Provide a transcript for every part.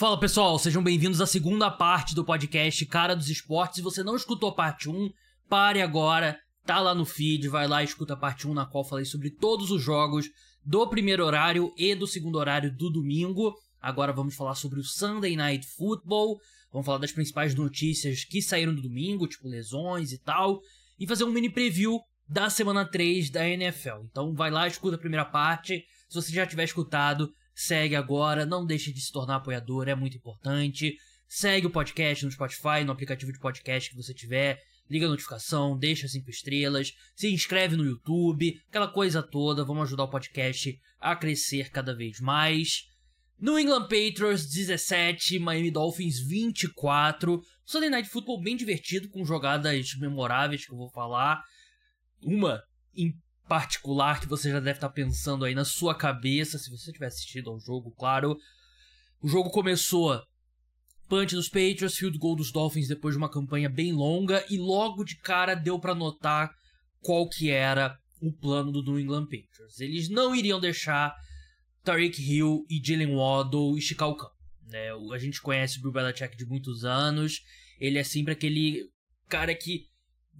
Fala pessoal, sejam bem-vindos à segunda parte do podcast Cara dos Esportes. Se você não escutou a parte 1, pare agora, tá lá no feed, vai lá e escuta a parte 1 na qual falei sobre todos os jogos do primeiro horário e do segundo horário do domingo. Agora vamos falar sobre o Sunday Night Football, vamos falar das principais notícias que saíram do domingo, tipo lesões e tal, e fazer um mini preview da semana 3 da NFL. Então vai lá, escuta a primeira parte. Se você já tiver escutado, segue agora, não deixe de se tornar apoiador, é muito importante. Segue o podcast no Spotify, no aplicativo de podcast que você tiver. Liga a notificação, deixa cinco estrelas, se inscreve no YouTube, aquela coisa toda. Vamos ajudar o podcast a crescer cada vez mais. New England Patriots 17, Miami Dolphins 24. Sunday Night Football bem divertido, com jogadas memoráveis que eu vou falar. Uma particular que você já deve estar pensando aí na sua cabeça, se você tiver assistido ao jogo, claro. O jogo começou punch dos Patriots, field goal dos Dolphins depois de uma campanha bem longa e logo de cara deu para notar qual que era o plano do New England Patriots. Eles não iriam deixar Tariq Hill e Jalen Waddle esticar o campo. Né? A gente conhece o Bill Belichick de muitos anos. Ele é sempre aquele cara que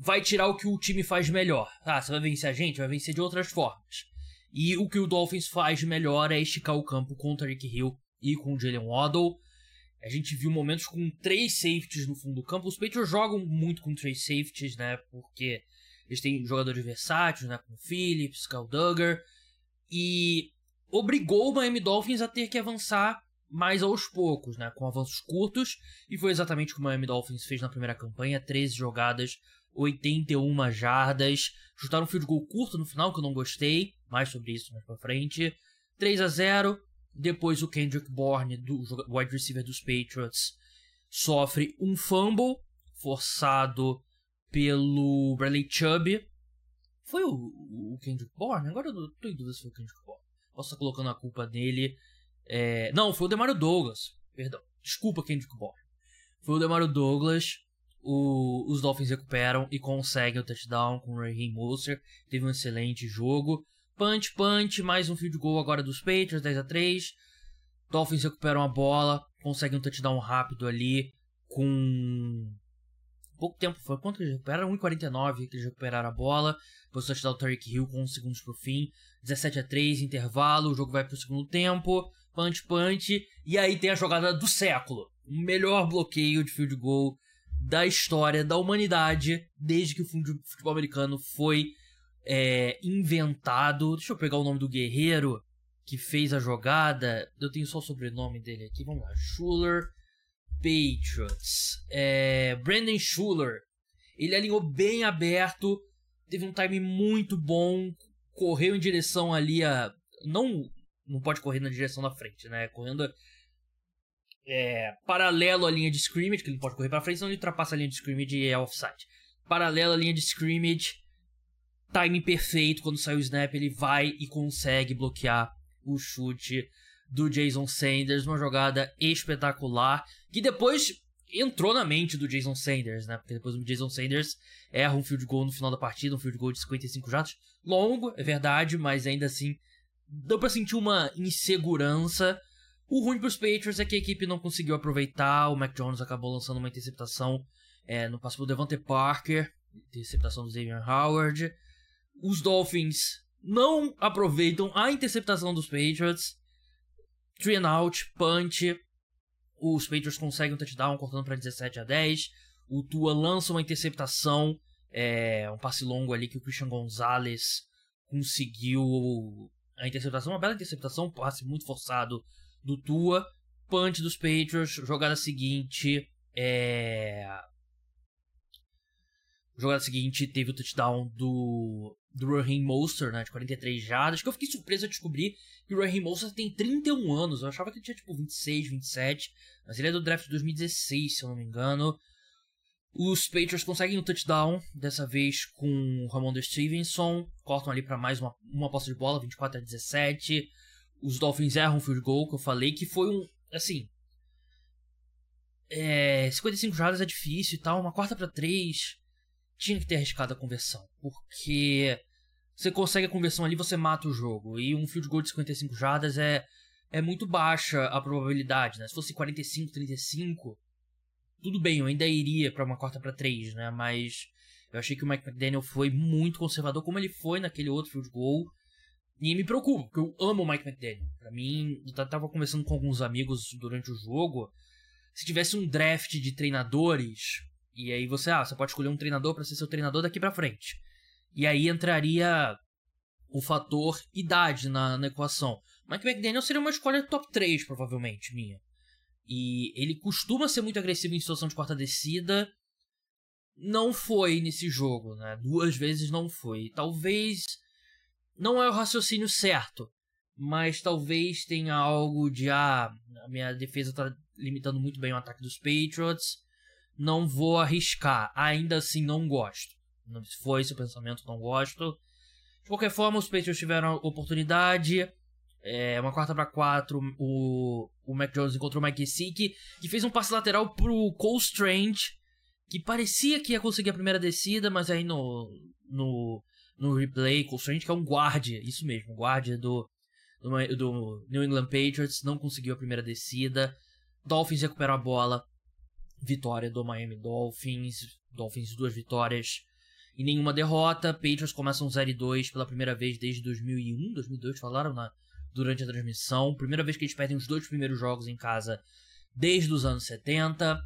vai tirar o que o time faz melhor. Ah, você vai vencer a gente? Vai vencer de outras formas. E o que o Dolphins faz melhor é esticar o campo com o Tariq Hill e com o Jalen Waddle. A gente viu momentos com três safeties no fundo do campo. Os Patriots jogam muito com três safeties, né? Porque eles têm jogadores versáteis, né? Com Phillips, Kyle Duggar. E obrigou o Miami Dolphins a ter que avançar mais aos poucos, né? Com avanços curtos. E foi exatamente o que o Miami Dolphins fez na primeira campanha. 13 jogadas 81 jardas. Chutaram um field goal curto no final, que eu não gostei. Mais sobre isso mais pra frente. 3 a 0 Depois o Kendrick Bourne, do wide receiver dos Patriots, sofre um fumble forçado pelo Bradley Chubb. Foi o, o Kendrick Bourne? Agora eu tô em dúvida se foi o Kendrick Bourne. Posso estar colocando a culpa nele. É... Não, foi o Demario Douglas. Perdão. Desculpa, Kendrick Bourne. Foi o Demario Douglas o, os Dolphins recuperam e conseguem o touchdown com o Raheem Mostert. Teve um excelente jogo. Punch, punch, mais um field goal agora dos Patriots, 10 a 3 Dolphins recuperam a bola, conseguem um touchdown rápido ali com pouco tempo. Foi quanto que eles recuperaram? 1,49 que eles recuperaram a bola. Depois o touchdown do Tariq Hill com 11 segundos pro fim. 17 a 3 intervalo, o jogo vai pro segundo tempo. Punch, punch. E aí tem a jogada do século. O melhor bloqueio de field goal da história da humanidade desde que o futebol americano foi é, inventado. Deixa eu pegar o nome do guerreiro que fez a jogada. Eu tenho só o sobrenome dele aqui. Vamos lá. Schuller Patriots. É, Brandon Schuller. Ele alinhou bem aberto. Teve um time muito bom. Correu em direção ali a. Não, não pode correr na direção da frente, né? Correndo é, paralelo à linha de scrimmage, que ele pode correr para frente, senão ele ultrapassa a linha de scrimmage e é offside. Paralelo à linha de scrimmage, timing perfeito, quando sai o snap ele vai e consegue bloquear o chute do Jason Sanders, uma jogada espetacular, que depois entrou na mente do Jason Sanders, né? Porque depois o Jason Sanders erra um field goal no final da partida, um field goal de 55 jardas. Longo, é verdade, mas ainda assim deu para sentir uma insegurança o ruim para os Patriots é que a equipe não conseguiu aproveitar. O Mac Jones acabou lançando uma interceptação é, no passo do Devante Parker, interceptação do Xavier Howard. Os Dolphins não aproveitam a interceptação dos Patriots. Three and out, punch. Os Patriots conseguem um touchdown cortando para 17 a 10. O Tua lança uma interceptação, é, um passe longo ali que o Christian Gonzalez conseguiu a interceptação, uma bela interceptação, um passe muito forçado do Tua, punch dos Patriots, jogada seguinte, é... Jogada seguinte teve o touchdown do, do Raheem Mostert, né, de 43 jardas, que eu fiquei surpreso a descobrir que o Raheem Mostert tem 31 anos, eu achava que ele tinha tipo 26, 27, mas ele é do draft de 2016, se eu não me engano. Os Patriots conseguem um touchdown, dessa vez com o Ramon Stevenson, cortam ali para mais uma, uma posse de bola, 24 a 17 os Dolphins erram um field goal, que eu falei, que foi um. Assim. É, 55 jardas é difícil e tal, uma quarta para três tinha que ter arriscado a conversão, porque você consegue a conversão ali, você mata o jogo. E um field goal de 55 jardas é é muito baixa a probabilidade, né? Se fosse 45, 35, tudo bem, eu ainda iria para uma quarta para três, né? Mas eu achei que o Mike McDaniel foi muito conservador, como ele foi naquele outro field goal. E me preocupa, porque eu amo o Mike McDaniel. Pra mim, eu tava conversando com alguns amigos durante o jogo. Se tivesse um draft de treinadores, e aí você, ah, você pode escolher um treinador para ser seu treinador daqui para frente. E aí entraria o fator idade na, na equação. Mike McDaniel seria uma escolha top 3, provavelmente, minha. E ele costuma ser muito agressivo em situação de quarta descida. Não foi nesse jogo, né? Duas vezes não foi. Talvez. Não é o raciocínio certo. Mas talvez tenha algo de. Ah, a minha defesa tá limitando muito bem o ataque dos Patriots. Não vou arriscar. Ainda assim, não gosto. Se foi esse o pensamento, não gosto. De qualquer forma, os Patriots tiveram oportunidade. É, uma quarta para quatro, o, o Mac Jones encontrou o Mike Gesicki, que fez um passe lateral pro Cole Strange, que parecia que ia conseguir a primeira descida, mas aí no, no, no replay, Cole Strange, que é um guarda, isso mesmo, guarda do, do, do New England Patriots, não conseguiu a primeira descida. Dolphins recupera a bola, vitória do Miami Dolphins, Dolphins duas vitórias e nenhuma derrota. Patriots começam 0 2 pela primeira vez desde 2001, 2002, falaram na durante a transmissão. Primeira vez que eles perdem os dois primeiros jogos em casa desde os anos 70.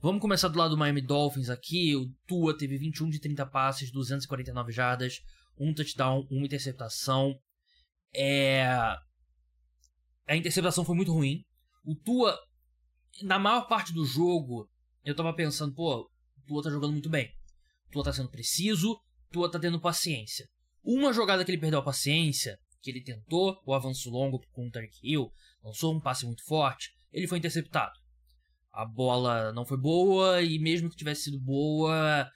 Vamos começar do lado do Miami Dolphins aqui. O Tua teve 21 de 30 passes, 249 jardas, um touchdown, uma interceptação. É... A interceptação foi muito ruim. O Tua, na maior parte do jogo, eu tava pensando, pô, o Tua tá jogando muito bem. O Tua tá sendo preciso, o Tua tá tendo paciência. Uma jogada que ele perdeu a paciência que ele tentou o avanço longo com o Tarek Hill, lançou um passe muito forte, ele foi interceptado. A bola não foi boa e mesmo que tivesse sido boa,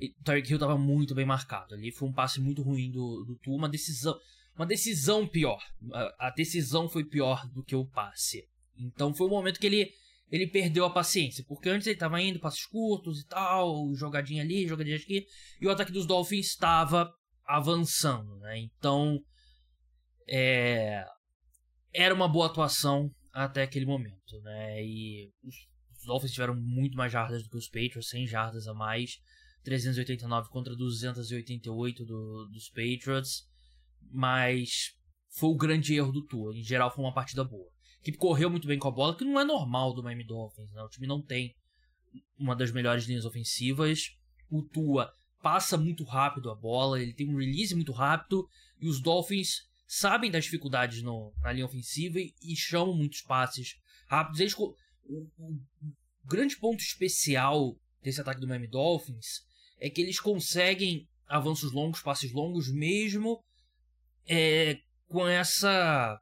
o Tarek Hill estava muito bem marcado. Ali foi um passe muito ruim do, do Tu, uma decisão, uma decisão pior. A, a decisão foi pior do que o passe. Então foi o momento que ele ele perdeu a paciência, porque antes ele estava indo passos curtos e tal, jogadinha ali, jogadinha aqui, e o ataque dos Dolphins estava avançando, né? Então é, era uma boa atuação até aquele momento, né? E os Dolphins tiveram muito mais jardas do que os Patriots, 100 jardas a mais, 389 contra 288 do, dos Patriots, mas foi o grande erro do Tua. Em geral, foi uma partida boa. Que correu muito bem com a bola, que não é normal do Miami Dolphins, né? O time não tem uma das melhores linhas ofensivas. O Tua passa muito rápido a bola, ele tem um release muito rápido, e os Dolphins sabem das dificuldades no, na linha ofensiva e, e chamam muitos passes rápidos. Eles, o, o, grande ponto especial desse ataque do Miami Dolphins é que eles conseguem avanços longos, passes longos, mesmo é, com essa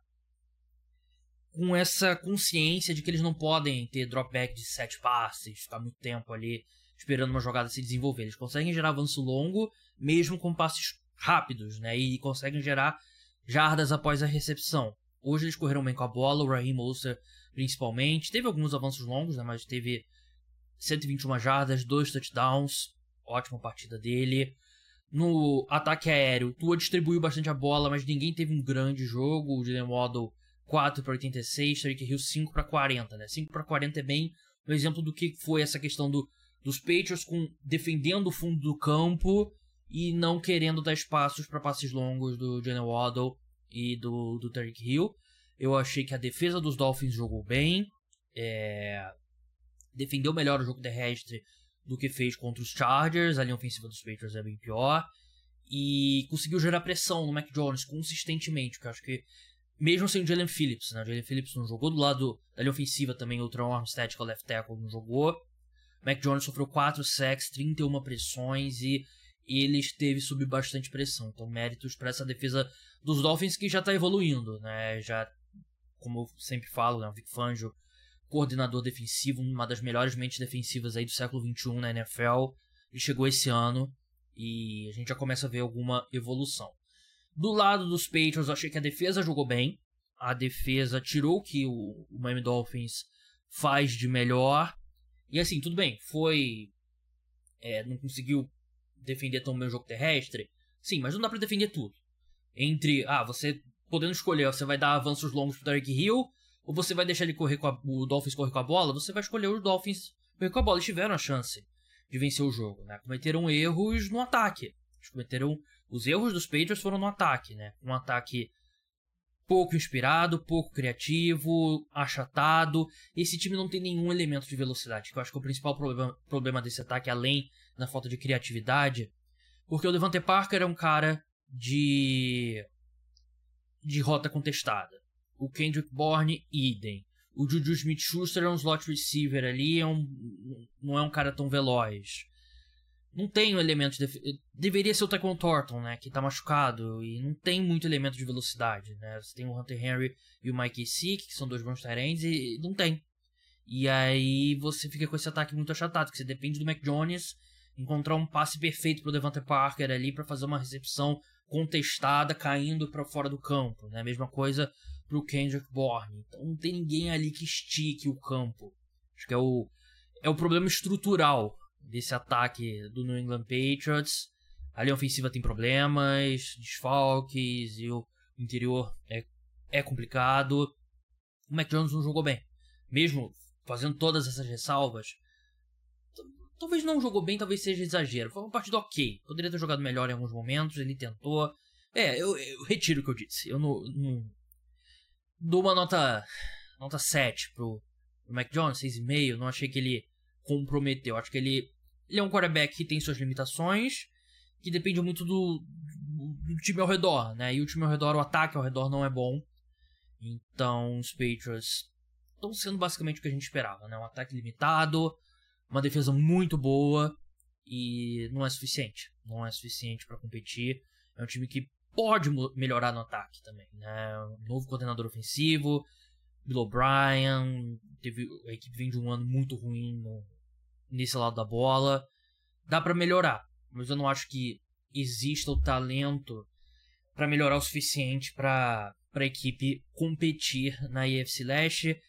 com essa consciência de que eles não podem ter dropback de sete passes, ficar muito tempo ali esperando uma jogada se desenvolver. Eles conseguem gerar avanço longo, mesmo com passes rápidos, né? E conseguem gerar jardas após a recepção. Hoje eles correram bem com a bola, o Raheem Mostert principalmente. Teve alguns avanços longos, né, mas teve 121 jardas, dois touchdowns. Ótima partida dele. No ataque aéreo, Tua distribuiu bastante a bola, mas ninguém teve um grande jogo. O Jalen Waddle 4 para 86, Tariq Hill 5 para 40, né? 5 para 40 é bem um exemplo do que foi essa questão do, dos Patriots com defendendo o fundo do campo e não querendo dar espaços para passes longos do Jalen Waddle e do, do Tariq Hill. Eu achei que a defesa dos Dolphins jogou bem, é... defendeu melhor o jogo terrestre do que fez contra os Chargers, a linha ofensiva dos Patriots é bem pior, e conseguiu gerar pressão no Mac Jones consistentemente, que eu acho que mesmo sem o Jalen Phillips, né? O Jalen Phillips não jogou do lado da linha ofensiva também, o Tron Armstead, que é o left tackle, não jogou. Mac Jones sofreu 4 sacks, 31 pressões e ele esteve sob bastante pressão. Então, méritos para essa defesa dos Dolphins que já está evoluindo, né? Já, como eu sempre falo, né? o Vic Fangio, coordenador defensivo, uma das melhores mentes defensivas aí do século XXI na NFL. Ele chegou esse ano e a gente já começa a ver alguma evolução. Do lado dos Patriots, eu achei que a defesa jogou bem. A defesa tirou o que o Miami Dolphins faz de melhor. E assim, tudo bem, foi. É, não conseguiu defender tão bem o jogo terrestre? Sim, mas não dá para defender tudo. Entre, ah, você podendo escolher, você vai dar avanços longos pro Tarek Hill, ou você vai deixar ele correr com a, o Dolphins correr com a bola, você vai escolher os Dolphins correr com a bola. Eles tiveram a chance de vencer o jogo, né? Cometeram erros no ataque. Eles cometeram os erros dos Patriots foram no ataque, né? Um ataque pouco inspirado, pouco criativo, achatado. Esse time não tem nenhum elemento de velocidade, que eu acho que é o principal problema, problema desse ataque, além da falta de criatividade. Porque o Devante Parker é um cara de de rota contestada. O Kendrick Bourne, idem. O Juju Smith-Schuster é um slot receiver ali, é um, não é um cara tão veloz. Não tem um elemento de... Deveria ser o Taekwondo Thornton, né? Que tá machucado. E não tem muito elemento de velocidade, né? Você tem o Hunter Henry e o Mike Sick, que são dois bons Tyrants, e não tem. E aí você fica com esse ataque muito achatado, que você depende do Mac Jones encontrar um passe perfeito pro Devante Parker ali para fazer uma recepção contestada caindo para fora do campo, né? Mesma coisa pro Kendrick Bourne. Então não tem ninguém ali que estique o campo. Acho que é o é o problema estrutural desse ataque do New England Patriots. A linha ofensiva tem problemas, desfalques e o interior é, é complicado. O Mac Jones não jogou bem. Mesmo fazendo todas essas ressalvas, talvez não jogou bem, talvez seja exagero. Foi uma partida ok. Poderia ter jogado melhor em alguns momentos, ele tentou. É, eu, eu retiro o que eu disse. Eu não, não, dou uma nota nota 7 pro, pro Mac Jones, 6,5. Não achei que ele comprometeu. Acho que ele, ele é um quarterback que tem suas limitações, que depende muito do, do, do time ao redor, né? E o time ao redor, o ataque ao redor não é bom. Então, os Patriots estão sendo basicamente o que a gente esperava, né? Um ataque limitado, uma defesa muito boa e não é suficiente. Não é suficiente para competir. É um time que pode melhorar no ataque também, né? Novo coordenador ofensivo, Bill O'Brien, teve a equipe vem de um ano muito ruim no, nesse lado da bola. Dá para melhorar, mas eu não acho que exista o talento para melhorar o suficiente para a equipe competir na AFC Leste.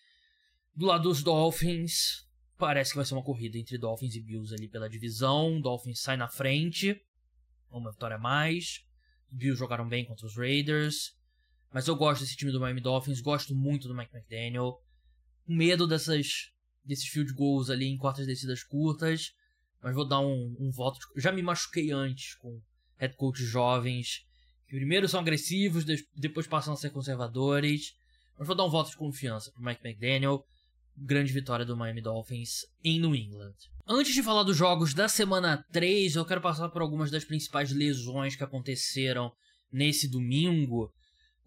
Do lado dos Dolphins, parece que vai ser uma corrida entre Dolphins e Bills ali pela divisão. Dolphins sai na frente, uma vitória a mais. Bills jogaram bem contra os Raiders. Mas eu gosto desse time do Miami Dolphins, gosto muito do Mike McDaniel. Com medo dessas, desses field goals ali em quartas descidas curtas. Mas vou dar um, um voto. Já me machuquei antes com head coaches jovens. Que primeiro são agressivos, depois passam a ser conservadores. Mas vou dar um voto de confiança pro Mike McDaniel grande vitória do Miami Dolphins em New England. Antes de falar dos jogos da semana 3, eu quero passar por algumas das principais lesões que aconteceram nesse domingo.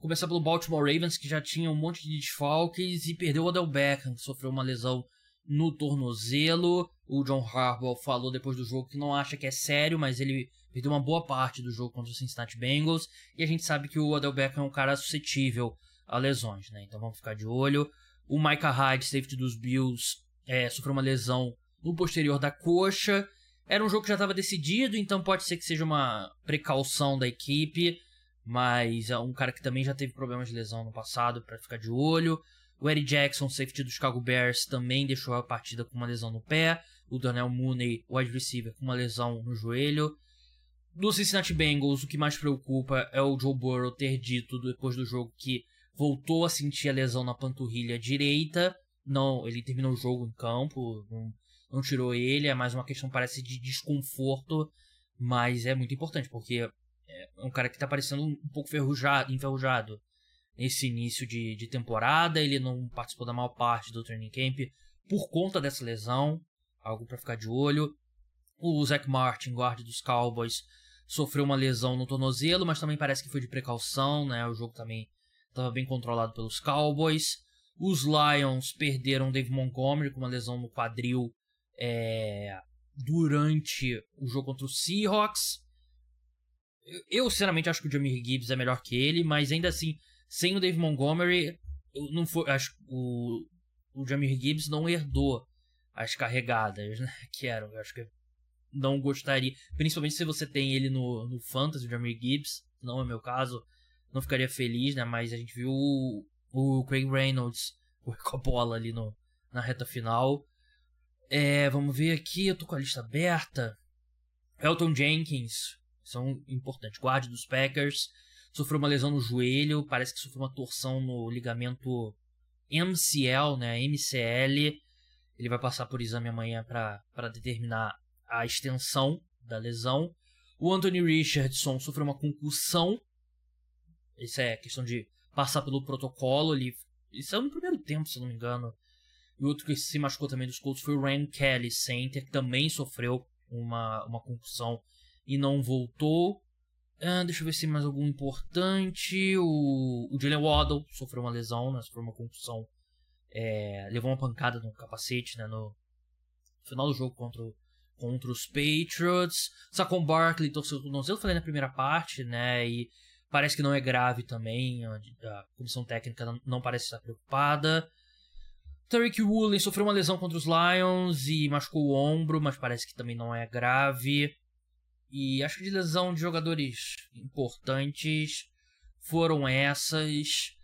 Começar pelo Baltimore Ravens, que já tinha um monte de desfalques e perdeu o Odell Beckham, que sofreu uma lesão no tornozelo. O John Harbaugh falou depois do jogo que não acha que é sério, mas ele perdeu uma boa parte do jogo contra o Cincinnati Bengals. E a gente sabe que o Odell Beckham é um cara suscetível a lesões, né? Então vamos ficar de olho. O Micah Hyde, safety dos Bills, é, sofreu uma lesão no posterior da coxa. Era um jogo que já estava decidido, então pode ser que seja uma precaução da equipe. Mas é um cara que também já teve problemas de lesão no passado, para ficar de olho. O Eddie Jackson, safety do Chicago Bears, também deixou a partida com uma lesão no pé. O Daniel Mooney, wide receiver, com uma lesão no joelho. Do Cincinnati Bengals, o que mais preocupa é o Joe Burrow ter dito depois do jogo que voltou a sentir a lesão na panturrilha direita. Não, ele terminou o jogo em campo, não, não tirou ele, é mais uma questão parece de desconforto, mas é muito importante porque é um cara que tá parecendo um pouco ferrujado, enferrujado nesse início de, de temporada. Ele não participou da maior parte do training camp por conta dessa lesão, algo para ficar de olho. O Zach Martin, guarda dos Cowboys, sofreu uma lesão no tornozelo, mas também parece que foi de precaução, né? O jogo também estava bem controlado pelos Cowboys. Os Lions perderam Dave Montgomery com uma lesão no quadril é, durante o jogo contra o Seahawks. Eu, sinceramente, acho que o Jamir Gibbs é melhor que ele, mas ainda assim, sem o Dave Montgomery, não foi, acho, o, o Jamir Gibbs não herdou as carregadas né, que eram. Eu acho que não gostaria, principalmente se você tem ele no, no Fantasy, o Jamir Gibbs, não é meu caso não ficaria feliz, né? Mas a gente viu o, o Craig Reynolds com a bola ali no, na reta final. É, vamos ver aqui, eu tô com a lista aberta. Elton Jenkins, são importantes, guarde dos Packers, sofreu uma lesão no joelho, parece que sofreu uma torção no ligamento MCL, né, MCL. Ele vai passar por exame amanhã para determinar a extensão da lesão. O Anthony Richardson sofreu uma concussão. Isso é questão de passar pelo protocolo. Ele, isso é no primeiro tempo, se não me engano. E outro que se machucou também dos Colts foi o Ryan Kelly, center, que também sofreu uma, uma concussão e não voltou. Ah, deixa eu ver se tem mais algum importante. O, o Jalen Waddle sofreu uma lesão, né? Sofreu uma concussão. É, levou uma pancada no capacete, né? No final do jogo contra, contra os Patriots. Saquon Barkley torceu o tornozelo, falei na primeira parte, né? E parece que não é grave também. A, comissão técnica não, não, parece estar preocupada. Tariq Woolen sofreu uma lesão contra os Lions e machucou o ombro, mas parece que também não é grave. E acho que de lesão de jogadores importantes foram essas.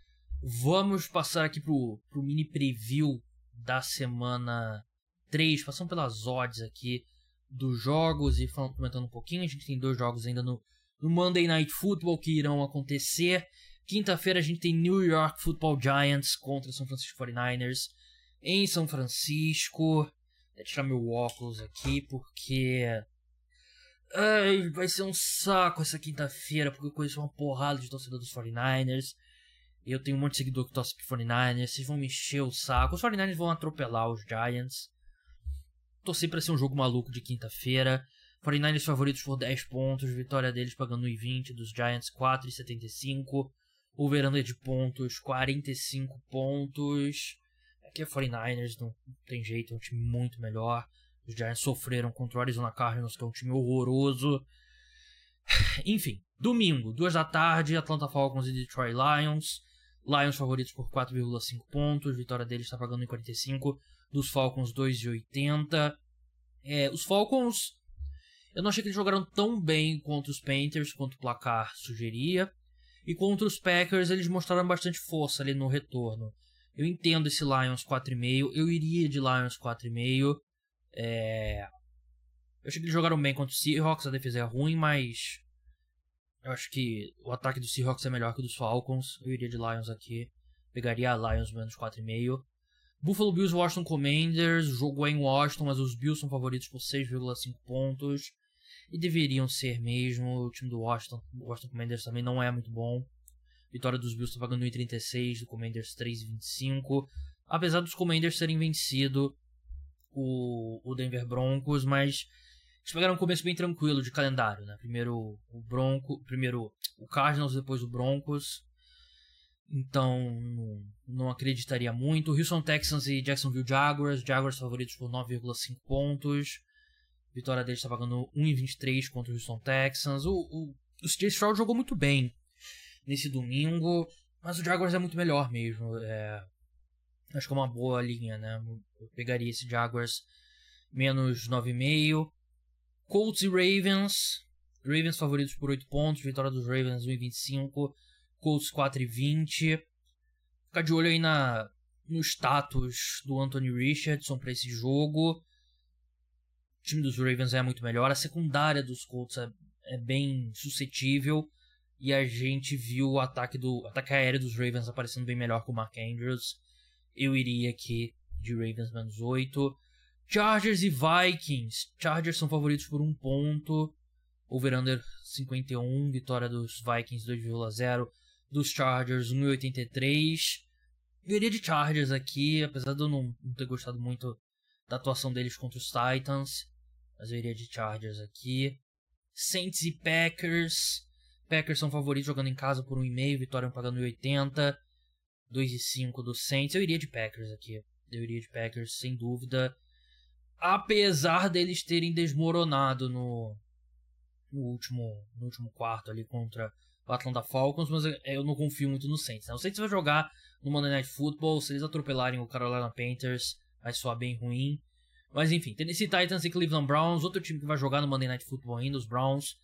Vamos passar aqui pro, pro mini preview da semana 3, passando pelas odds aqui dos jogos e falando, comentando um pouquinho. A gente tem dois jogos ainda no, no Monday Night Football que irão acontecer. Quinta-feira a gente tem New York Football Giants contra São Francisco 49ers em São Francisco. Vou tirar meu óculos aqui porque Ai, vai ser um saco essa quinta-feira, porque eu conheço uma porrada de torcedor dos 49ers. Eu tenho um monte de seguidor que torce pro 49ers. Vocês vão me encher o saco. Os 49ers vão atropelar os Giants. Torci pra ser um jogo maluco de quinta-feira. 49ers favoritos por 10 pontos. Vitória deles pagando 1,20. Dos Giants 4,75. Over-under de pontos 45 pontos. Aqui é 49ers, não tem jeito, é um time muito melhor. Os Giants sofreram contra o Arizona Cardinals, que é um time horroroso. Enfim, domingo, 2 da tarde, Atlanta Falcons e Detroit Lions. Lions favoritos por 4,5 pontos, vitória deles está pagando em 45, dos Falcons 2,80. É, os Falcons, eu não achei que eles jogaram tão bem contra os Panthers quanto o placar sugeria. E contra os Packers eles mostraram bastante força ali no retorno. Eu entendo esse Lions 4,5, eu iria de Lions 4,5. É... Eu achei que eles jogaram bem contra o Seahawks, a defesa é ruim, mas. Eu acho que o ataque do Seahawks é melhor que o dos Falcons. Eu iria de Lions aqui. Pegaria a Lions menos 4,5. Buffalo Bills Washington Commanders. O jogo é em Washington, mas os Bills são favoritos por 6,5 pontos. E deveriam ser mesmo. O time do Washington, Washington Commanders também não é muito bom. Vitória dos Bills está pagando 1,36, do Commanders 3,25. Apesar dos Commanders terem vencido o, o Denver Broncos, mas eles pegaram um começo bem tranquilo de calendário, né? Primeiro o Bronco, primeiro o Cardinals, depois o Broncos. Então, não, acreditaria muito. Houston Texans e Jacksonville Jaguars. Jaguars favoritos por 9,5 pontos. Vitória deles está pagando 1,23 contra o Houston Texans. O, o, o CJ Stroud jogou muito bem nesse domingo. Mas o Jaguars é muito melhor mesmo. É, Acho que é uma boa linha, né? Eu pegaria esse Jaguars menos 9,5. Colts e Ravens. Ravens favoritos por 8 pontos. Vitória dos Ravens 1,25. Colts 4,20. Ficar de olho aí na, no status do Anthony Richardson para esse jogo. O time dos Ravens é muito melhor. A secundária dos Colts é, é bem suscetível. E a gente viu o ataque, do, ataque aéreo dos Ravens aparecendo bem melhor com o Mark Andrews. Eu iria aqui de Ravens menos 8. Chargers e Vikings. Chargers são favoritos por um ponto. Over-under 51. Vitória dos Vikings 2,0. Dos Chargers 1,83. Eu iria de Chargers aqui, apesar de eu não, não ter gostado muito da atuação deles contra os Titans. Mas eu iria de Chargers aqui. Saints e Packers. Packers são favoritos jogando em casa por 1,5. Vitória pagando 1,80. 2 e 5 do Saints. Eu iria de Packers aqui. Eu iria de Packers, sem dúvida. Apesar deles terem desmoronado no, no, último, no último quarto ali contra o Atlanta Falcons, mas eu não confio muito no Saints. Né? O Saints vai jogar no Monday Night Football. Se eles atropelarem o Carolina Panthers, vai soar bem ruim. Mas enfim, Tennessee Titans e Cleveland Browns. Outro time que vai jogar no Monday Night Football ainda, os Browns.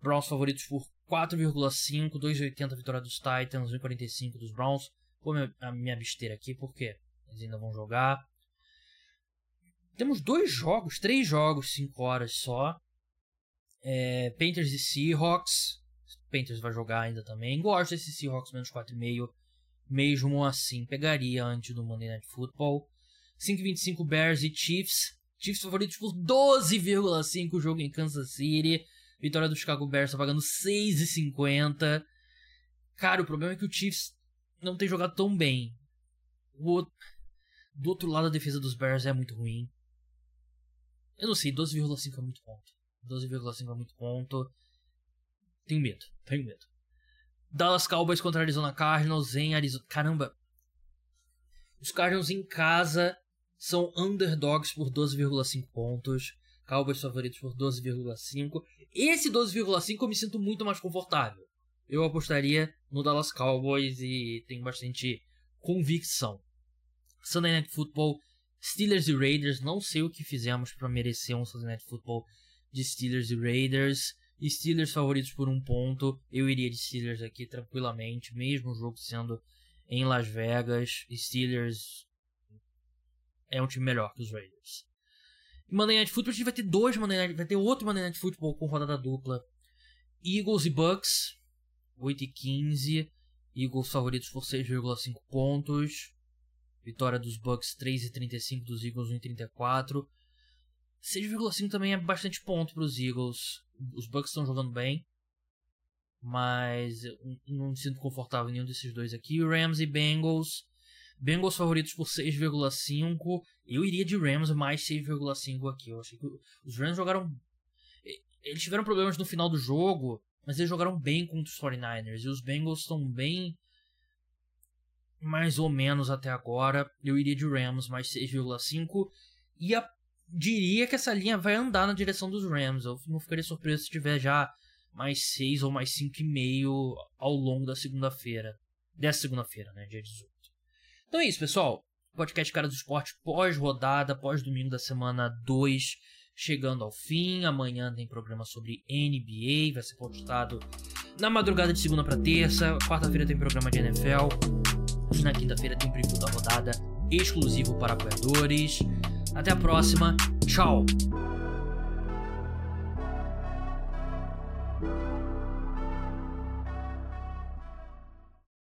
Browns favoritos por 4,5, 2,80 vitória dos Titans, 1,45 dos Browns. Vou me, me abster aqui porque eles ainda vão jogar. Temos dois jogos, três jogos, 5 horas só. É, Panthers e Seahawks. Panthers vai jogar ainda também. Gosto desse Seahawks menos 4,5. Mesmo assim, pegaria antes do Monday Night Football. 5,25 Bears e Chiefs. Chiefs favoritos por 12,5 o jogo em Kansas City. Vitória do Chicago Bears tá pagando 6,50. Cara, o problema é que o Chiefs não tem jogado tão bem. Outro... Do outro lado, a defesa dos Bears é muito ruim. Eu não sei, 12,5 é muito ponto. 12,5 é muito ponto. Tenho medo, tenho medo. Dallas Cowboys contra Arizona Cardinals em Arizona. Caramba! Os Cardinals em casa são underdogs por 12,5 pontos. Cowboys favoritos por 12,5. Esse 12,5 eu me sinto muito mais confortável. Eu apostaria no Dallas Cowboys e tenho bastante convicção. Sunday Night Football, Steelers e Raiders. Não sei o que fizemos para merecer um Sunday Night Football de Steelers e Raiders. Steelers favoritos por um ponto. Eu iria de Steelers aqui tranquilamente, mesmo o jogo sendo em Las Vegas. Steelers é um time melhor que os Raiders. E Monday Night Football a gente vai ter dois Monday Night, vai ter outro Monday Night Football com rodada dupla. Eagles e Bucks, 8 e 15. Eagles favoritos por 6,5 pontos. Vitória dos Bucks 3 e 35 dos Eagles 1 e 34. 6,5 também é bastante ponto para os Eagles. Os Bucks estão jogando bem. Mas não me sinto confortável em nenhum desses dois aqui. Rams e Bengals. Bengals favoritos por 6,5. Eu iria de Rams mais 6,5 aqui. Eu achei que os Rams jogaram. Eles tiveram problemas no final do jogo. Mas eles jogaram bem contra os 49ers. E os Bengals estão bem. Mais ou menos até agora. Eu iria de Rams mais 6,5. E a diria que essa linha vai andar na direção dos Rams. Eu não ficaria surpreso se tiver já mais 6 ou mais 5,5 ao longo da segunda-feira. Dessa segunda-feira, né? Dia 18. Então é isso, pessoal. Podcast Cara do Esporte pós-rodada, pós-domingo da semana 2, chegando ao fim. Amanhã tem programa sobre NBA, vai ser postado na madrugada de segunda para terça. Quarta-feira tem programa de NFL. Na quinta-feira tem preview da rodada exclusivo para apoiadores. Até a próxima. Tchau.